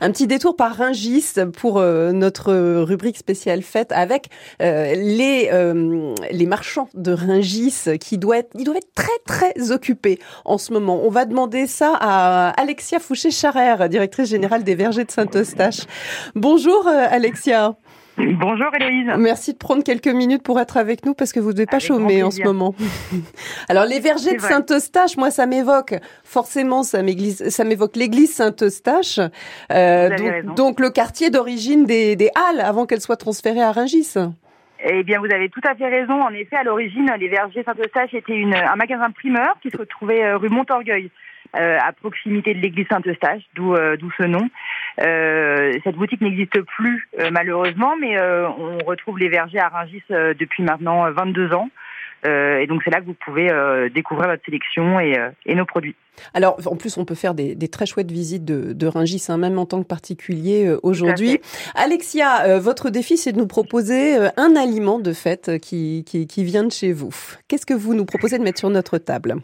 Un petit détour par Ringis pour euh, notre rubrique spéciale fête avec euh, les euh, les marchands de Ringis qui doivent être, ils doivent être très très occupés en ce moment. On va demander ça à Alexia Fouché-Charrère, directrice générale des Vergers de Saint-Eustache. Bonjour Alexia. Bonjour Héloïse. Merci de prendre quelques minutes pour être avec nous parce que vous ne devez pas chômer en ce moment. Alors les vergers de Saint-Eustache, moi ça m'évoque forcément ça m'évoque l'église Saint-Eustache, euh, donc, le quartier d'origine des, des Halles avant qu'elle soit transférée à Rungis. Eh bien, vous avez tout à fait raison. En effet, à l'origine, les vergers Saint-Eustache étaient un magasin primeur qui se retrouvait euh, rue Montorgueil. Euh, à proximité de l'église Saint-Eustache, d'où euh, d'où ce nom. Euh, cette boutique n'existe plus malheureusement, mais on retrouve les vergers à Rungis depuis maintenant 22 ans. et donc c'est là que vous pouvez découvrir votre sélection et, et, nos produits. Alors en plus on peut faire des, des très chouettes visites de, de Rungis, hein, même en tant que particulier aujourd'hui. Alexia, votre défi c'est de nous proposer un aliment de fête qui, qui, qui vient de chez vous. Qu'est-ce que vous nous proposez de mettre sur notre table?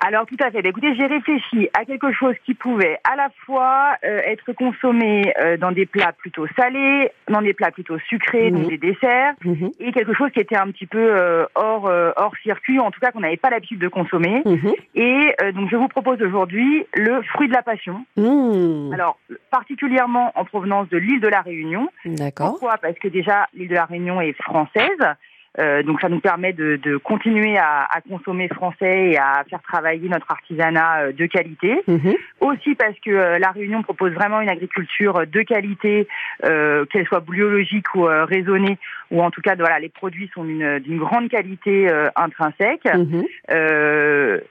Alors tout à fait. Bah, écoutez, j'ai réfléchi à quelque chose qui pouvait à la fois euh, être consommé euh, dans des plats plutôt salés, dans des plats plutôt sucrés, donc mhm. des desserts, mhm. et quelque chose qui était un petit peu euh, hors hors circuit, en tout cas qu'on n'avait pas l'habitude de consommer. Mhm. Et donc je vous propose aujourd'hui le fruit de la passion. Alors particulièrement en provenance de l'île de la Réunion. D'accord. Pourquoi? Parce que déjà l'île de la Réunion est française. Euh, donc ça nous permet de, de continuer à, à, consommer français et à faire travailler notre artisanat euh, de qualité. Mhm. Aussi parce que euh, la Réunion propose vraiment une agriculture de qualité, euh, qu'elle soit biologique ou raisonnée, ou en tout cas voilà les produits sont d'une grande qualité intrinsèque. Mhm.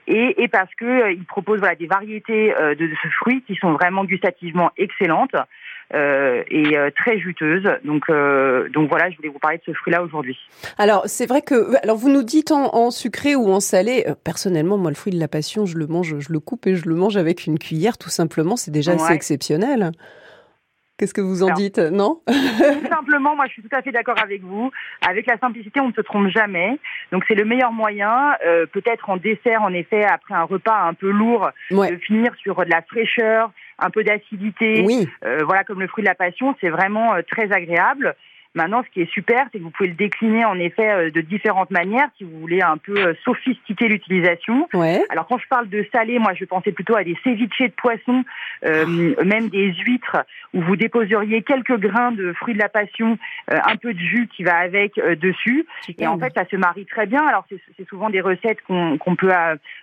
Et, et, parce que il propose voilà des variétés de, de ce fruit qui sont vraiment gustativement excellentes. Euh, et euh, très juteuse. Donc, euh, donc voilà, je voulais vous parler de ce fruit-là aujourd'hui. Alors c'est vrai que, alors vous nous dites en, sucré ou en salé. personnellement, moi le fruit de la passion, je le mange, je le coupe et je le mange avec une cuillère, tout simplement. C'est déjà assez exceptionnel. Qu'est-ce que vous en dites Non Tout simplement, moi je suis tout à fait d'accord avec vous. Avec la simplicité, on ne se trompe jamais. Donc c'est le meilleur moyen, peut-être en dessert, en effet, après un repas un peu lourd, de finir sur de la fraîcheur, un peu d'acidité, oui. euh, voilà comme le fruit de la passion, c'est vraiment euh, très agréable. Maintenant, ce qui est super, c'est que vous pouvez le décliner en effet euh, de différentes manières si vous voulez un peu euh, sophistiquer l'utilisation. Ouais. Alors quand je parle de salé, moi je pensais plutôt à des ceviches de poisson, euh, ah. même des huîtres où vous déposeriez quelques grains de fruits de la passion, euh, un peu de jus qui va avec dessus. Et en fait, ça se marie très bien. Alors c'est souvent des recettes qu'on qu'on peut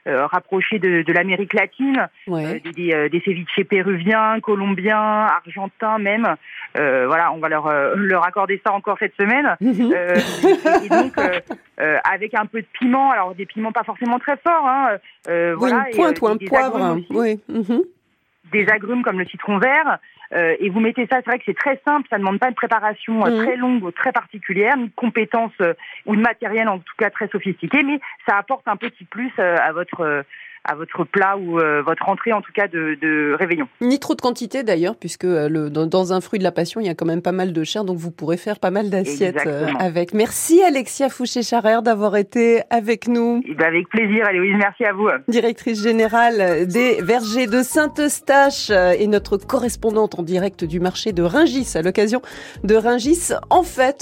rapprocher de, de l'Amérique latine, ouais. des, des ceviches péruviens, colombiens, argentins même. Voilà, on va leur leur accorder ça encore cette semaine. Mhm. Euh, et, donc, euh, euh, avec un peu de piment, alors des piments pas forcément très forts. Hein, oui, voilà, une pointe ou un poivre. oui. Mhm. Des agrumes comme le citron vert. et vous mettez ça, c'est vrai que c'est très simple, ça ne demande pas une préparation mhm. très longue ou très particulière, une compétence ou de matériel en tout cas très sophistiqué, mais ça apporte un petit plus à votre à votre plat ou euh, votre entrée en tout cas de, de réveillon. Ni trop de quantité d'ailleurs, puisque euh, le, dans, un fruit de la passion, il y a quand même pas mal de chair, donc vous pourrez faire pas mal d'assiettes euh, avec. Merci Alexia Fouché-Charrère d'avoir été avec nous. Eh ben, avec plaisir, Aloïse, merci à vous. Directrice générale des vergers de Saint-Eustache et notre correspondante en direct du marché de Ringis à l'occasion de Ringis en fait.